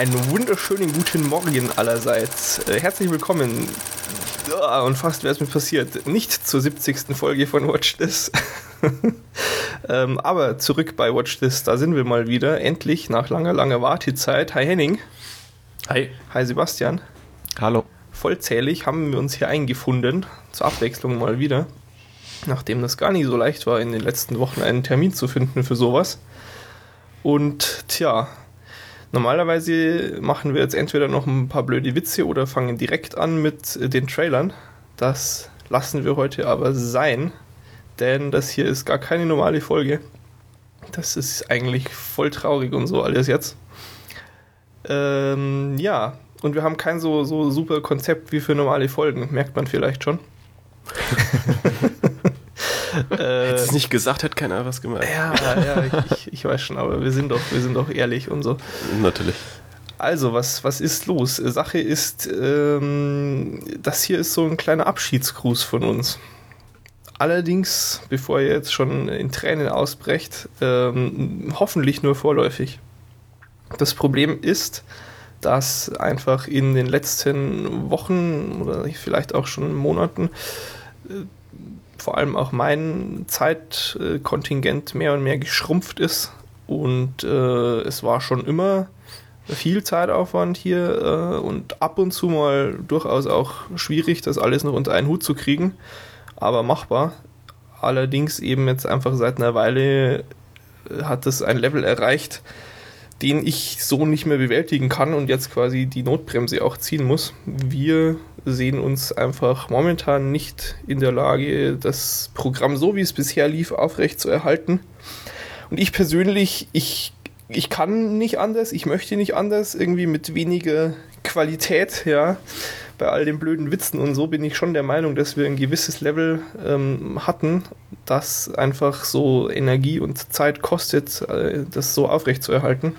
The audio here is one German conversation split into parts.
Einen wunderschönen guten Morgen allerseits. Äh, herzlich willkommen. Ja, und fast wäre es mir passiert. Nicht zur 70. Folge von Watch This. ähm, aber zurück bei Watch This, da sind wir mal wieder. Endlich nach langer, langer Wartezeit. Hi Henning. Hi. Hi Sebastian. Hallo. Vollzählig haben wir uns hier eingefunden. Zur Abwechslung mal wieder. Nachdem das gar nicht so leicht war, in den letzten Wochen einen Termin zu finden für sowas. Und tja, Normalerweise machen wir jetzt entweder noch ein paar blöde Witze oder fangen direkt an mit den Trailern. Das lassen wir heute aber sein, denn das hier ist gar keine normale Folge. Das ist eigentlich voll traurig und so alles jetzt. Ähm, ja, und wir haben kein so, so super Konzept wie für normale Folgen, merkt man vielleicht schon. äh, Hättest es nicht gesagt, hätte keiner was gemacht. Ja, ja, ich, ich, weiß schon, aber wir sind doch, wir sind doch ehrlich und so. Natürlich. Also, was, was ist los? Sache ist, ähm, das hier ist so ein kleiner Abschiedsgruß von uns. Allerdings, bevor ihr jetzt schon in Tränen ausbrecht, ähm, hoffentlich nur vorläufig. Das Problem ist, dass einfach in den letzten Wochen oder vielleicht auch schon Monaten äh, vor allem auch mein Zeitkontingent mehr und mehr geschrumpft ist. Und äh, es war schon immer viel Zeitaufwand hier äh, und ab und zu mal durchaus auch schwierig, das alles noch unter einen Hut zu kriegen, aber machbar. Allerdings eben jetzt einfach seit einer Weile äh, hat es ein Level erreicht, den ich so nicht mehr bewältigen kann und jetzt quasi die Notbremse auch ziehen muss. Wir sehen uns einfach momentan nicht in der Lage, das Programm so wie es bisher lief aufrecht zu erhalten. Und ich persönlich, ich, ich kann nicht anders, ich möchte nicht anders, irgendwie mit weniger Qualität, ja. Bei all den blöden Witzen und so bin ich schon der Meinung, dass wir ein gewisses Level ähm, hatten, das einfach so Energie und Zeit kostet, äh, das so aufrecht zu erhalten.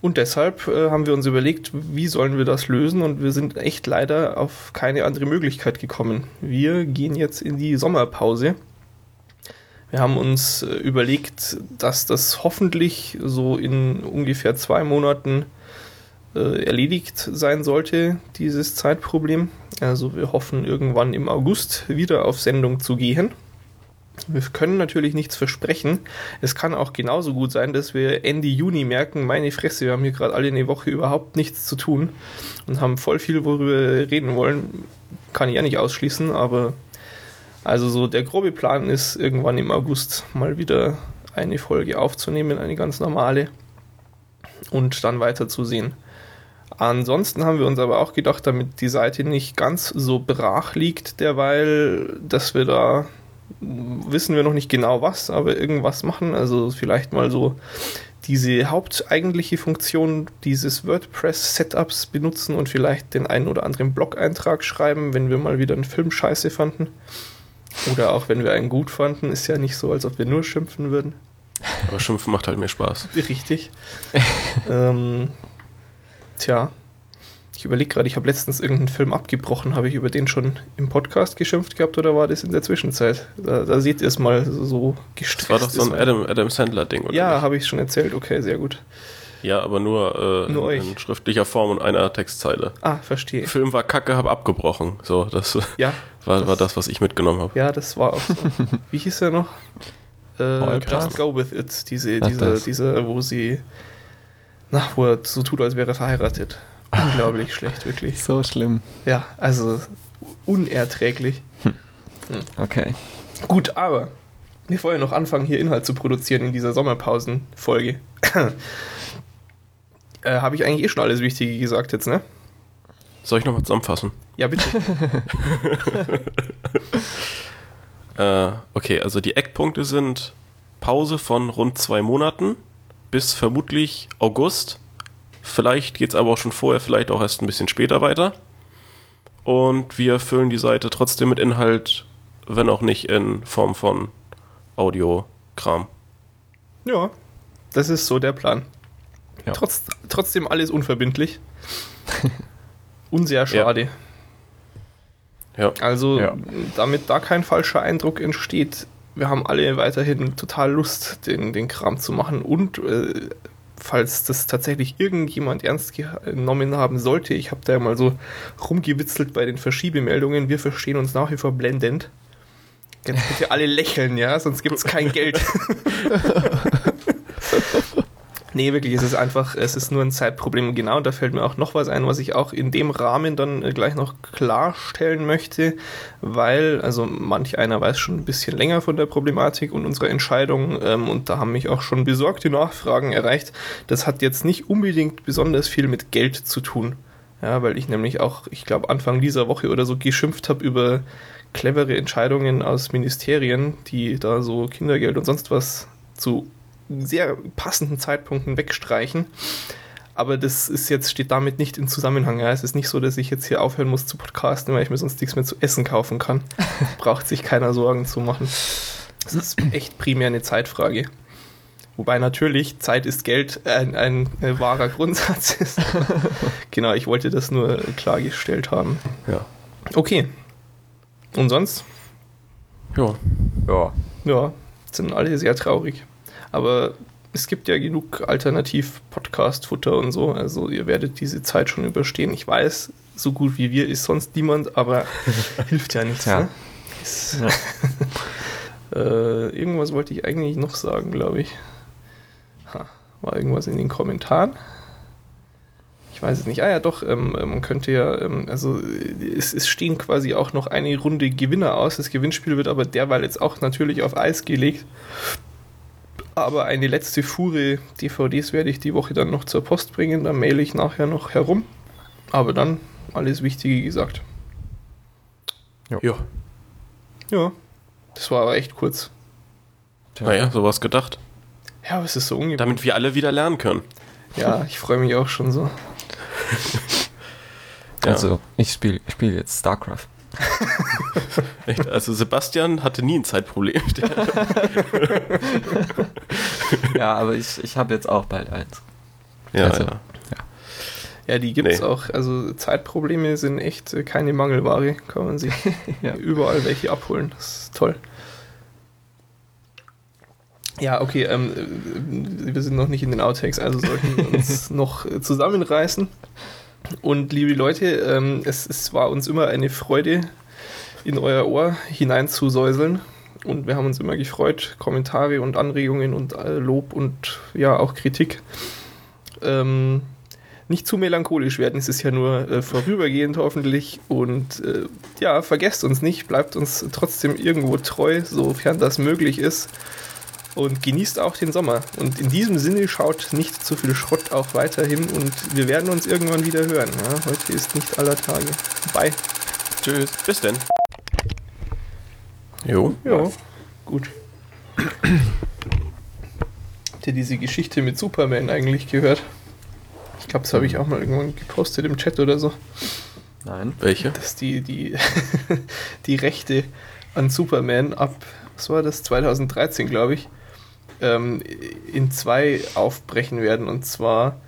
Und deshalb äh, haben wir uns überlegt, wie sollen wir das lösen und wir sind echt leider auf keine andere Möglichkeit gekommen. Wir gehen jetzt in die Sommerpause. Wir haben uns äh, überlegt, dass das hoffentlich so in ungefähr zwei Monaten äh, erledigt sein sollte, dieses Zeitproblem. Also wir hoffen irgendwann im August wieder auf Sendung zu gehen. Wir können natürlich nichts versprechen. Es kann auch genauso gut sein, dass wir Ende Juni merken, meine Fresse, wir haben hier gerade alle eine Woche überhaupt nichts zu tun und haben voll viel, worüber wir reden wollen. Kann ich ja nicht ausschließen, aber also so der grobe Plan ist, irgendwann im August mal wieder eine Folge aufzunehmen, eine ganz normale und dann weiterzusehen. Ansonsten haben wir uns aber auch gedacht, damit die Seite nicht ganz so brach liegt derweil, dass wir da wissen wir noch nicht genau was, aber irgendwas machen. Also vielleicht mal so diese haupteigentliche Funktion dieses WordPress-Setups benutzen und vielleicht den einen oder anderen Blog-Eintrag schreiben, wenn wir mal wieder einen Film scheiße fanden. Oder auch wenn wir einen gut fanden, ist ja nicht so, als ob wir nur schimpfen würden. Aber schimpfen macht halt mehr Spaß. Richtig. ähm, tja, ich überlege gerade, ich habe letztens irgendeinen Film abgebrochen. Habe ich über den schon im Podcast geschimpft gehabt oder war das in der Zwischenzeit? Da, da seht ihr es mal so gestresst. Das war doch so ein Adam, Adam Sandler-Ding, oder? Ja, habe ich schon erzählt. Okay, sehr gut. Ja, aber nur, äh, nur in, in, schriftlicher Form und einer Textzeile. Ah, verstehe. Der Film war kacke, habe abgebrochen. So, das ja, war, das, war das, was ich mitgenommen habe. Ja, das war auch so. Wie hieß er noch? Äh, Just Go With It. Diese, diese, diese, wo sie, na, wo er so tut, als wäre er verheiratet. Unglaublich schlecht, wirklich. So schlimm. Ja, also unerträglich. Hm. Hm. Okay. Gut, aber bevor wir noch anfangen, hier Inhalt zu produzieren in dieser Sommerpausen-Folge, äh, habe ich eigentlich eh schon alles Wichtige gesagt jetzt, ne? Soll ich nochmal zusammenfassen? Ja, bitte. äh, okay, also die Eckpunkte sind Pause von rund zwei Monaten bis vermutlich August Vielleicht geht es aber auch schon vorher, vielleicht auch erst ein bisschen später weiter. Und wir füllen die Seite trotzdem mit Inhalt, wenn auch nicht in Form von Audiokram. Ja, das ist so der Plan. Ja. Trotz, trotzdem alles unverbindlich. Und sehr schade. Ja. ja. Also, ja. damit da kein falscher Eindruck entsteht, wir haben alle weiterhin total Lust, den, den Kram zu machen und äh, falls das tatsächlich irgendjemand ernst genommen haben sollte, ich habe da ja mal so rumgewitzelt bei den Verschiebemeldungen, wir verstehen uns nach wie vor blendend. Jetzt bitte alle lächeln, ja, sonst gibt es kein Geld. Nee, wirklich, es ist einfach, es ist nur ein Zeitproblem. Genau, da fällt mir auch noch was ein, was ich auch in dem Rahmen dann äh, gleich noch klarstellen möchte, weil, also manch einer weiß schon ein bisschen länger von der Problematik und unserer Entscheidung ähm, und da haben mich auch schon besorgte Nachfragen erreicht. Das hat jetzt nicht unbedingt besonders viel mit Geld zu tun. Ja, weil ich nämlich auch, ich glaube, Anfang dieser Woche oder so geschimpft habe über clevere Entscheidungen aus Ministerien, die da so Kindergeld und sonst was zu sehr passenden Zeitpunkten wegstreichen. Aber das ist jetzt, steht damit nicht in Zusammenhang. Ja. Es ist nicht so, dass ich jetzt hier aufhören muss zu podcasten, weil ich mir sonst nichts mehr zu essen kaufen kann. Braucht sich keiner Sorgen zu machen. Das ist echt primär eine Zeitfrage. Wobei natürlich Zeit ist Geld ein, ein, ein wahrer Grundsatz ist. genau, ich wollte das nur klargestellt haben. Ja. Okay. Und sonst? Ja. Ja. Ja, sind alle sehr traurig. Aber es gibt ja genug Alternativ-Podcast-Futter und so. Also ihr werdet diese Zeit schon überstehen. Ich weiß, so gut wie wir ist sonst niemand, aber hilft ja nichts. Ja. Ne? Ist, äh, irgendwas wollte ich eigentlich noch sagen, glaube ich. Ha, war irgendwas in den Kommentaren? Ich weiß es nicht. Ah ja, doch, ähm, man könnte ja, ähm, also es, es stehen quasi auch noch eine Runde Gewinner aus. Das Gewinnspiel wird aber derweil jetzt auch natürlich auf Eis gelegt. Aber eine letzte Fuhre DVDs werde ich die Woche dann noch zur Post bringen. Da maile ich nachher noch herum. Aber dann alles Wichtige gesagt. Ja. Ja, das war aber echt kurz. Naja, sowas gedacht. Ja, aber es ist so ungewöhnlich. Damit wir alle wieder lernen können. Ja, ich freue mich auch schon so. Ja. Also, ich spiele ich spiel jetzt StarCraft. Echt? Also Sebastian hatte nie ein Zeitproblem. Ja, aber ich, ich habe jetzt auch bald eins. ja, Also, ja. Ja, die gibt es Nee. auch. Also Zeitprobleme sind echt äh, keine Mangelware. Kann man sich Ja. überall welche abholen. Das ist toll. Ja, okay, ähm, äh, wir sind noch nicht in den Outtakes, also sollten wir uns noch äh, zusammenreißen. Und liebe Leute, ähm, es, es war uns immer eine Freude, in euer Ohr hineinzusäuseln. Und wir haben uns immer gefreut, Kommentare und Anregungen und äh, Lob und ja auch Kritik. Ähm, nicht zu melancholisch werden, es ist ja nur äh, vorübergehend hoffentlich. Und äh, ja, vergesst uns nicht, bleibt uns trotzdem irgendwo treu, sofern das möglich ist. Und genießt auch den Sommer. Und in diesem Sinne schaut nicht zu viel Schrott auch weiterhin und wir werden uns irgendwann wieder hören. Ja? Heute ist nicht aller Tage. Bye. Tschüss. Bis denn. Jo. Ja, gut. Habt ihr diese Geschichte mit Superman eigentlich gehört? Ich glaube, das habe ich auch mal irgendwann gepostet im Chat oder so. Nein. Welche? dass die, die, die Rechte an Superman ab, was war das, 2013, glaube ich, ähm, in zwei aufbrechen werden. Und zwar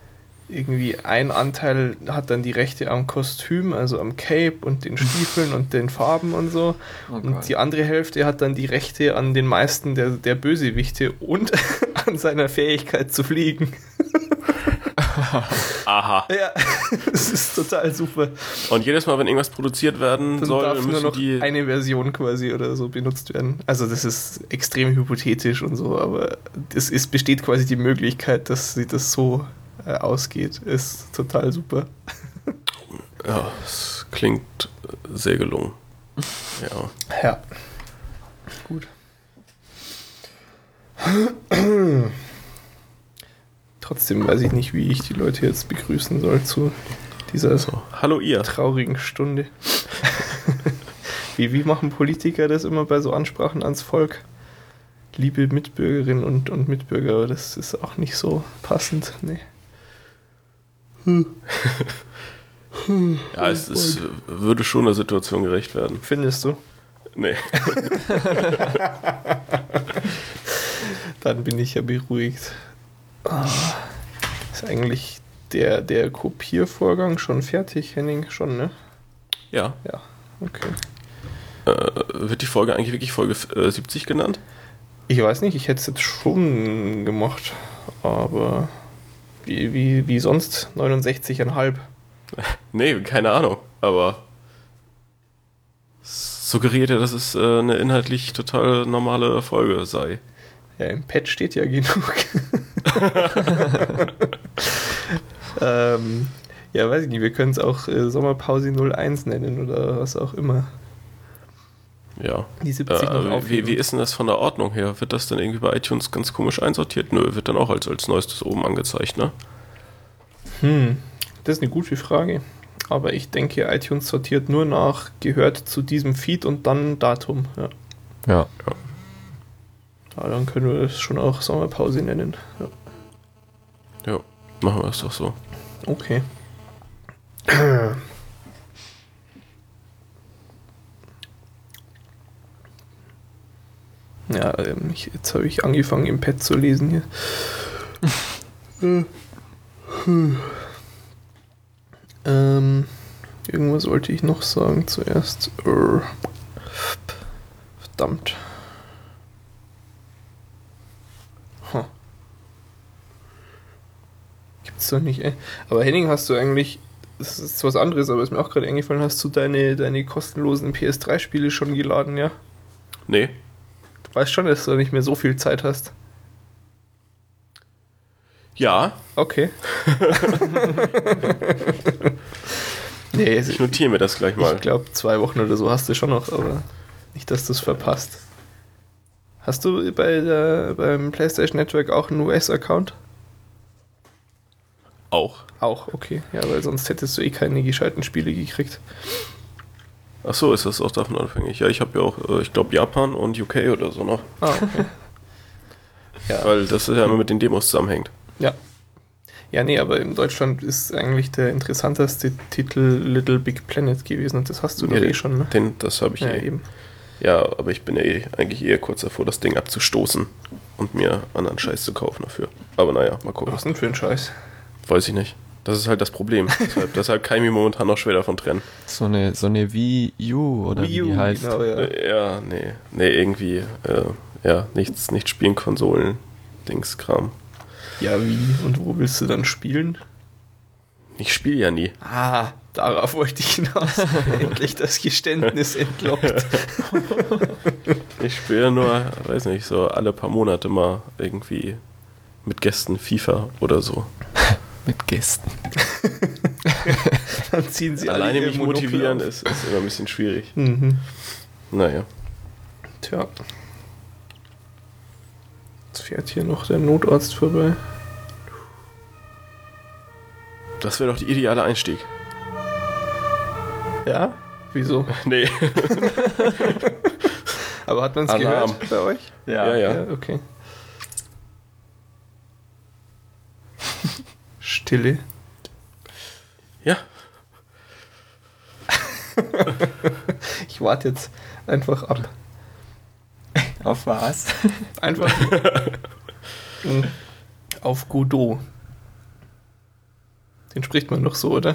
irgendwie ein Anteil hat dann die Rechte am Kostüm, also am Cape und den Stiefeln und den Farben und so. Oh und die andere Hälfte hat dann die Rechte an den meisten der, der Bösewichte und an seiner Fähigkeit zu fliegen. Aha. Ja, das ist total super. Und jedes Mal, wenn irgendwas produziert werden Dann soll, darf nur müssen noch die. eine Version quasi oder so benutzt werden. Also das ist extrem hypothetisch und so, aber es ist, besteht quasi die Möglichkeit, dass sie das so äh, ausgeht. Ist total super. Ja, es klingt sehr gelungen. Ja. Ja. Gut. Trotzdem weiß ich nicht, wie ich die Leute jetzt begrüßen soll zu dieser So. Hallo ihr. traurigen Stunde. wie, wie machen Politiker das immer bei so Ansprachen ans Volk? Liebe Mitbürgerinnen und, und Mitbürger, das ist auch nicht so passend. Nee. Ja, es, es würde schon der Situation gerecht werden. Findest du? Nee. Dann bin ich ja beruhigt. Ah, ist eigentlich der, der Kopiervorgang schon fertig, Henning? Schon, ne? Ja. Ja, okay. Äh, wird die Folge eigentlich wirklich Folge äh, 70 genannt? Ich weiß nicht, ich hätte es jetzt schon gemacht, aber Wie, wie, wie sonst? 69,5. Nee, keine Ahnung, aber suggeriert ja, dass es äh, eine inhaltlich total normale Folge sei. Ja, im Pad steht ja genug. ähm, ja, weiß ich nicht, wir können es auch äh, Sommerpause 01 nennen oder was auch immer. Ja. Die 70 noch Äh, wie, aufheben. wie ist denn das von der Ordnung her? Wird das dann irgendwie bei iTunes ganz komisch einsortiert? Nö, wird dann auch als, als neuestes oben angezeigt, ne? Hm, das ist eine gute Frage. Aber ich denke, iTunes sortiert nur nach, gehört zu diesem Feed und dann Datum. Ja. Ja. ja dann können wir das schon auch Sommerpause nennen. Ja. Ja, machen wir es doch so. Okay. Ja, ähm, ich, jetzt habe ich angefangen im Pad zu lesen hier. ähm, irgendwas wollte ich noch sagen zuerst. Verdammt. Gibt's doch nicht, ey. Aber Henning, hast du eigentlich, das ist was anderes, aber ist mir auch gerade eingefallen, hast du deine, deine kostenlosen PS3-Spiele schon geladen, ja? Nee, Du weißt schon, dass du nicht mehr so viel Zeit hast. ja, Okay. nee, ich notiere mir das gleich mal. ich glaube, zwei Wochen oder so hast du schon noch, aber nicht, dass du es verpasst. Hast du bei der, beim PlayStation Network auch einen US-Account? Auch. Auch, okay. Ja, weil sonst hättest du eh keine gescheiten Spiele gekriegt. Ach so, ist das auch davon abhängig? Ja, ich habe ja auch, äh, ich glaube, Japan und UK oder so noch. Ah, okay. ja. Weil das ja immer mit den Demos zusammenhängt. Ja. Ja, nee, aber in Deutschland ist eigentlich der interessanteste Titel Little Big Planet gewesen und das hast du doch Ja, eh schon, ne? Den, das habe ich Ja, eh. eben. Ja, aber ich bin ja eh, eigentlich eher kurz davor, das Ding abzustoßen und mir anderen Scheiß zu kaufen dafür. Aber naja, mal gucken. Was denn für ein Scheiß? Weiß ich nicht. Das ist halt das Problem. deshalb, deshalb kann ich mich momentan noch schwer davon trennen. So eine, so eine Wii U oder wie die heißt. genau, ja. Äh, ja, nee. Nee, irgendwie, äh, ja, nichts, nicht spielen, Konsolen, Dings, Kram. Ja, wie? Und wo willst du dann spielen? Ich spiele ja nie. Ah, darauf wollte ich hinaus. Endlich das Geständnis entlockt. Ich spiele nur, weiß nicht, so alle paar Monate mal irgendwie mit Gästen FIFA oder so. Mit Gästen. Dann ziehen sie alle Alleine mich Monokel motivieren auf. ist, ist immer ein bisschen schwierig. Mhm. Naja. Tja. Jetzt fährt hier noch der Notarzt vorbei. Das wäre doch der ideale Einstieg. Ja? Wieso? Nee. Aber hat man es Alarm. gehört bei euch? Ja, ja. okay. Stille. Ja. Ich warte jetzt einfach ab. Auf was? Einfach Mhm. auf Godot. Den spricht man doch so, oder?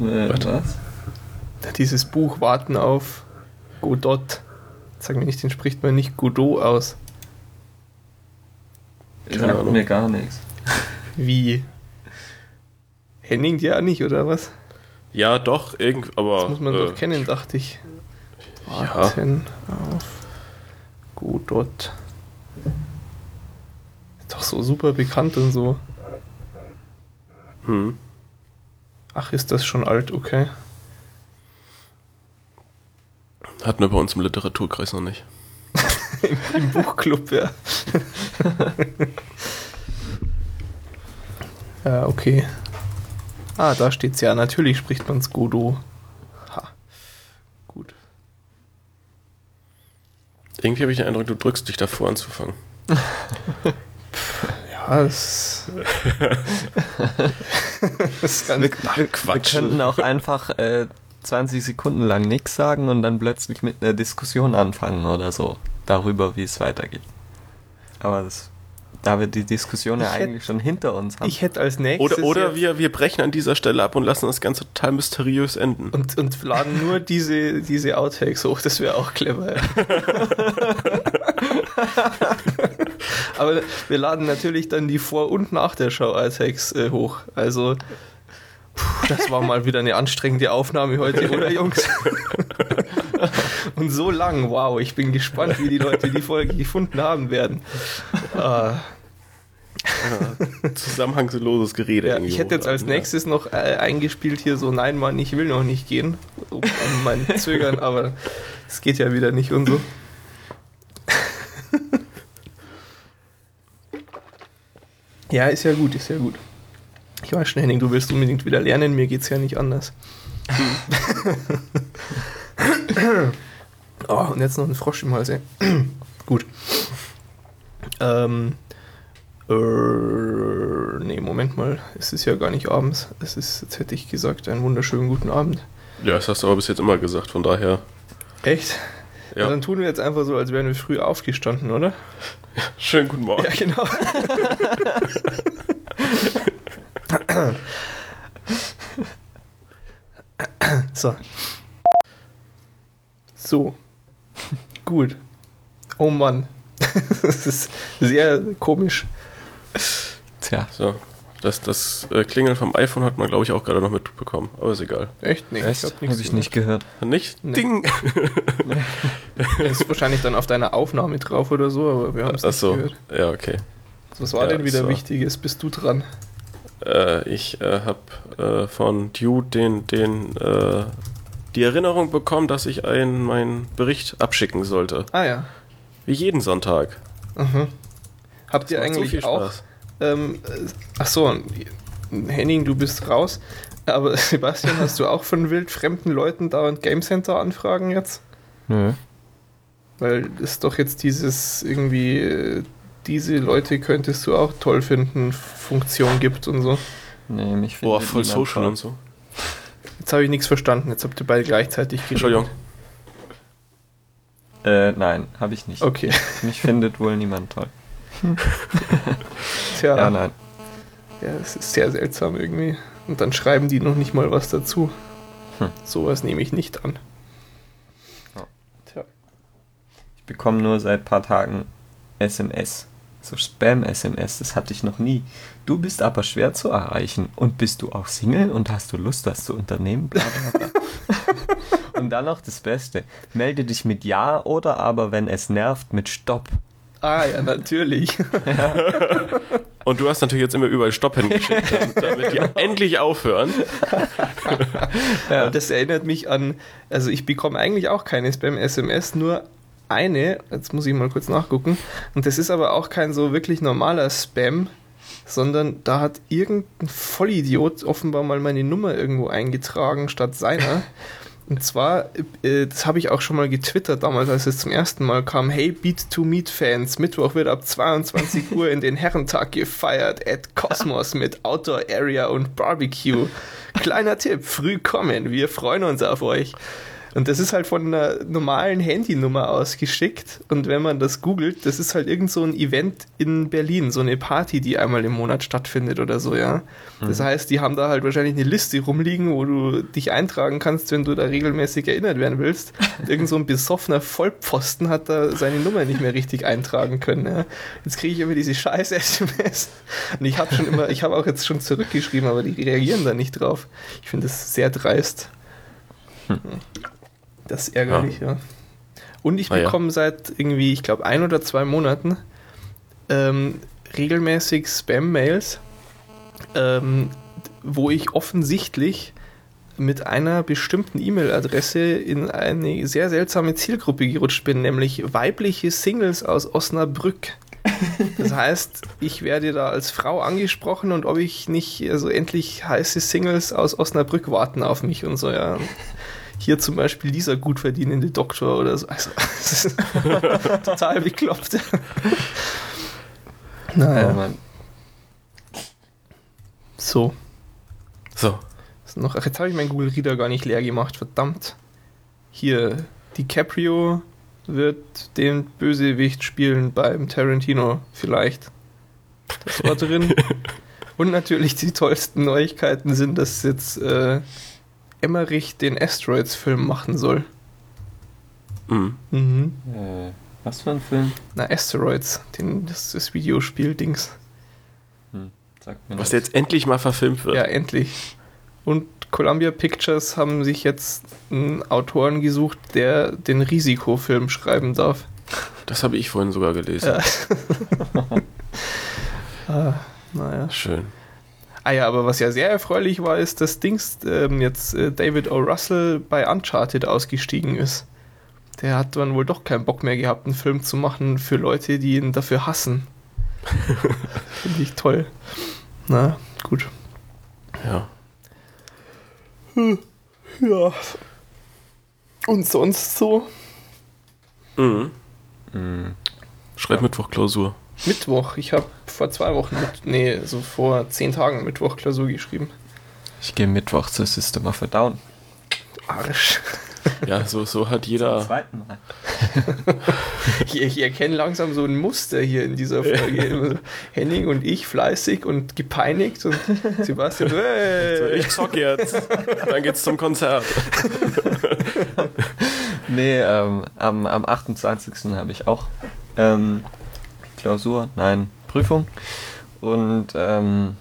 Äh, was? Ja, Dieses Buch Warten auf Godot. Sag mir nicht, den spricht man nicht Godot aus. Keine Sagt Ahnung. mir gar nichts. Wie? Henning ja nicht, oder was? Ja, doch, irgendwie, aber. Das muss man äh, doch kennen, dachte ich. Ja. Warten auf Godot. Ist doch so super bekannt und so. Hm. Ach, ist das schon alt, okay. Hatten wir bei uns im Literaturkreis noch nicht. Im Buchclub, ja. ja, okay. Ah, da steht's ja. Natürlich spricht man's Godot. Ha. Gut. Irgendwie habe ich den Eindruck, du drückst dich davor anzufangen. Ja, es. das ist ganz Wir, Ach, wir, Quatsch. könnten auch einfach äh, 20 Sekunden lang nichts sagen und dann plötzlich mit einer Diskussion anfangen oder so. Darüber, wie es weitergeht. Aber das, da wir die Diskussion ja Ich hätt- eigentlich schon hinter uns haben. Ich hätte als nächstes. Oder, oder jetzt- wir, wir brechen an dieser Stelle ab und lassen das Ganze total mysteriös enden. Und, und laden nur diese, diese Outtakes hoch, das wäre auch clever. Ja. Aber wir laden natürlich dann die Vor- und Nach der Show als Hex äh, hoch. Also, puh, das war mal wieder eine anstrengende Aufnahme heute, oder Jungs? und so lang, wow, ich bin gespannt, wie die Leute die Folge gefunden haben werden. Ah, Zusammenhangsloses Gerede. ja, ich hätte jetzt als nächstes noch äh, eingespielt hier so, nein Mann, ich will noch nicht gehen, um an mein Zögern, aber es geht ja wieder nicht und so. Ja, ist ja gut, ist ja gut. Ich weiß schon, Henning, du willst unbedingt wieder lernen, mir geht's ja nicht anders. Oh, und jetzt noch ein Frosch im Hals, ey. gut. Ähm, äh, nee, Moment mal, es ist ja gar nicht abends. Es ist, jetzt hätte ich gesagt, einen wunderschönen guten Abend. Ja. ja, das hast du aber bis jetzt immer gesagt, von daher. Echt? Ja. Ja. dann tun wir jetzt einfach so, als wären wir früh aufgestanden, oder? Schönen guten Morgen. Ja, genau. so. So. Gut. Oh Mann. Das ist sehr komisch. Tja, So. Das, das äh, Klingeln vom iPhone hat man, glaube ich, auch gerade noch mitbekommen. Aber ist egal. Echt? Nee, echt? hab Habe nichts ich nicht gehört. Nicht? Nee. Ding! ist wahrscheinlich dann auf deiner Aufnahme drauf oder so, aber wir haben es nicht Achso. gehört. Ja, okay. Was war Ja, denn wieder so. Wichtiges? Bist du dran? Äh, ich äh, habe äh, von Dude den, den, äh, die Erinnerung bekommen, dass ich einen, meinen Bericht abschicken sollte. Ah ja. Wie jeden Sonntag. Mhm. Habt Das ihr so eigentlich viel auch. Ähm, äh, ach so, Henning, du bist raus. Aber Sebastian, hast du auch von wildfremden Leuten dauernd Game Center Anfragen jetzt? Nö. Weil es doch jetzt dieses irgendwie, äh, diese Leute könntest du auch toll finden, Funktion gibt und so. Nee, mich Boah, voll social toll. und so. Jetzt habe ich nichts verstanden. Jetzt habt ihr beide gleichzeitig geredet. Entschuldigung. Äh, nein, habe ich nicht. Okay. Mich findet wohl niemand toll. Tja, Ja, ja, nein. es ist sehr seltsam irgendwie. Und dann schreiben die noch nicht mal was dazu. Hm. Sowas nehme ich nicht an. Ja. Tja. Ich bekomme nur seit paar Tagen SMS. So Spam-SMS, das hatte ich noch nie. Du bist aber schwer zu erreichen. Und bist du auch Single und hast du Lust, was zu unternehmen? Bla, bla, bla. und dann noch das Beste. Melde dich mit Ja oder aber, wenn es nervt, mit Stopp. Ah ja, natürlich. Und du hast natürlich jetzt immer überall Stopp hingeschickt, damit- damit die endlich aufhören. Ja. Das erinnert mich an, also ich bekomme eigentlich auch keine Spam-SMS, nur eine, jetzt muss ich mal kurz nachgucken, und das ist aber auch kein so wirklich normaler Spam, sondern da hat irgendein Vollidiot offenbar mal meine Nummer irgendwo eingetragen statt seiner. Und zwar, äh, das habe ich auch schon mal getwittert damals, als es zum ersten Mal kam. Hey, Beat to Meet Fans, Mittwoch wird ab 22 Uhr in den Herrentag gefeiert at Cosmos mit Outdoor Area und Barbecue. Kleiner Tipp, früh kommen, wir freuen uns auf euch. Und das ist halt von einer normalen Handynummer ausgeschickt. Und wenn man das googelt, das ist halt irgend so ein Event in Berlin, so eine Party, die einmal im Monat stattfindet oder so, ja. Das heißt, die haben da halt wahrscheinlich eine Liste rumliegen, wo du dich eintragen kannst, wenn du da regelmäßig erinnert werden willst. Irgend so ein besoffener Vollpfosten hat da seine Nummer nicht mehr richtig eintragen können. Ja. Jetzt kriege ich immer diese scheiß SMS. Und ich habe schon immer, ich habe auch jetzt schon zurückgeschrieben, aber die reagieren da nicht drauf. Ich finde das sehr dreist. Das ist ärgerlich, ja. Und ich Ah, ja. bekomme seit irgendwie, ich glaube, ein oder zwei Monaten ähm, regelmäßig Spam-Mails, ähm, wo ich offensichtlich mit einer bestimmten E-Mail-Adresse in eine sehr seltsame Zielgruppe gerutscht bin, nämlich weibliche Singles aus Osnabrück. Das heißt, ich werde da als Frau angesprochen und ob ich nicht, also endlich heiße Singles aus Osnabrück warten auf mich und so, ja. Hier zum Beispiel dieser gut verdienende Doktor oder so. Also, das ist total bekloppt. Oh Naja, Mann. so. So. Noch? Ach, jetzt habe ich meinen Google Reader gar nicht leer gemacht, verdammt. Hier, DiCaprio wird den Bösewicht spielen beim Tarantino, vielleicht. Das war drin. Und natürlich die tollsten Neuigkeiten sind, dass jetzt äh, Emmerich den Asteroids-Film machen soll. Mhm. Mhm. Äh, Was für ein Film? Na, Asteroids, den, das, das Videospiel-Dings. Hm, Was jetzt endlich mal verfilmt wird. Ja, endlich. Und Columbia Pictures haben sich jetzt einen Autoren gesucht, der den Risikofilm schreiben darf. Das habe ich vorhin sogar gelesen. Ja. ah, naja. Schön. Ah ja, aber was ja sehr erfreulich war, ist, dass Dings ähm, jetzt äh, David O. Russell bei Uncharted ausgestiegen ist. Der hat dann wohl doch keinen Bock mehr gehabt, einen Film zu machen für Leute, die ihn dafür hassen. Finde ich toll. Na, gut. Ja. Ja. Und sonst so? Mhm. Hm, Schreib Mittwoch. Ich habe vor zwei Wochen, mit, nee, so vor zehn Tagen Mittwoch Klausur geschrieben. Ich gehe Mittwoch zur System of a Down. Arsch. Ja, so, so hat Zum jeder. zweiten Mal. Ich, ich erkenne langsam so ein Muster hier in dieser Folge. Henning und ich fleißig und gepeinigt und Sebastian, hey. Ich zock jetzt. Dann geht's zum Konzert. Nee, ähm, am, am 28. habe ich auch ähm, Klausur, nein, Prüfung. Und ähm,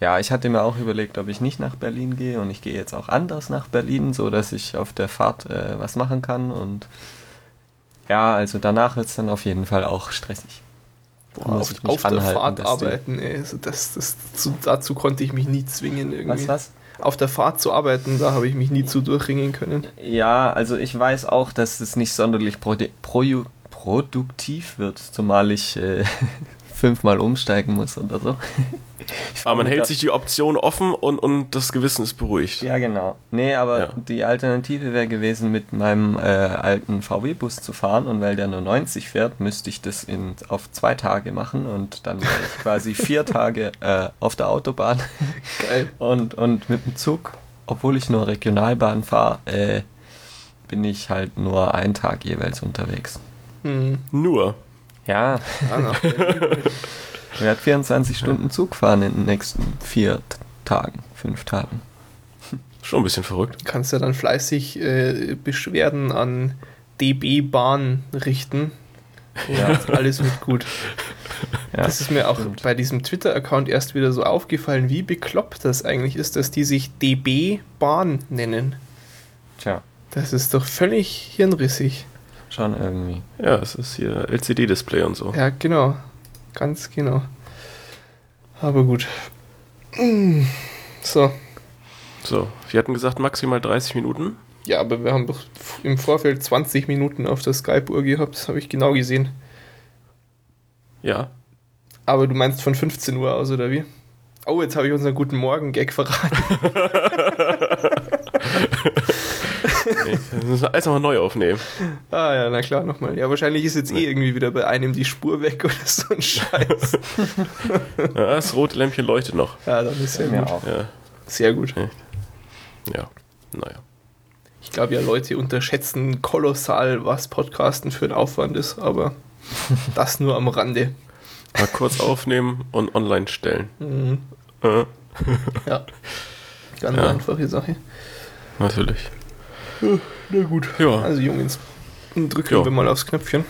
ja, ich hatte mir auch überlegt, ob ich nicht nach Berlin gehe und ich gehe jetzt auch anders nach Berlin, so dass ich auf der Fahrt äh, was machen kann und ja, also danach wird es dann auf jeden Fall auch stressig. Boah, muss auf, ich mich auf der Fahrt arbeiten, ey. Also das, das, zu, dazu konnte ich mich nie zwingen irgendwie. Was, was? Auf der Fahrt zu arbeiten, da habe ich mich nie zu durchringen können. Ja, also ich weiß auch, dass es nicht sonderlich produ proju- produktiv wird, zumal ich äh, fünfmal umsteigen muss oder so. Aber man hält sich die Option offen und, und das Gewissen ist beruhigt. Ja, genau. Nee, aber Ja. die Alternative wäre gewesen, mit meinem äh, alten VW-Bus zu fahren und weil der nur 90 fährt, müsste ich das in, auf zwei Tage machen und dann wäre ich quasi vier Tage äh, auf der Autobahn Geil. und, und mit dem Zug, obwohl ich nur Regionalbahn fahre, äh, bin ich halt nur einen Tag jeweils unterwegs. Hm. Nur. Ja, Ah, ich werde 24 Stunden Zug fahren in den nächsten vier Tagen, fünf Tagen. Schon ein bisschen verrückt. kannst ja dann fleißig äh, Beschwerden an DB Bahn richten. Ja, alles wird gut. Ja, das ist mir auch stimmt. bei diesem Twitter-Account erst wieder so aufgefallen, wie bekloppt das eigentlich ist, dass die sich DB Bahn nennen. Tja, Das ist doch völlig hirnrissig. Schon irgendwie. Ja, es ist hier LCD-Display und so. Ja, genau. Ganz genau. Aber gut. So. So, wir hatten gesagt maximal 30 Minuten. Ja, aber wir haben doch im Vorfeld 20 Minuten auf der Skype-Uhr gehabt. Das habe ich genau gesehen. Ja. Aber du meinst von 15 Uhr aus, oder wie? Oh, jetzt habe ich unseren guten Morgen-Gag verraten. Müssen wir alles nochmal neu aufnehmen. ah ja, na klar, nochmal. Ja, wahrscheinlich ist jetzt eh irgendwie wieder bei einem die Spur weg oder so ein Scheiß. Ja, das rote Lämpchen leuchtet noch. ja, dann ist sehr Mir gut. auch. Ja, Sehr gut. ja. Naja. Ich glaube ja, Leute unterschätzen kolossal, was Podcasten für ein Aufwand ist, aber das nur am Rande. Mal kurz aufnehmen und online stellen. Mhm. Äh, Ja. Ganz Ja. einfache Sache. natürlich. Na gut. Ja. Also Jungs, drücken Ja. wir mal aufs Knöpfchen.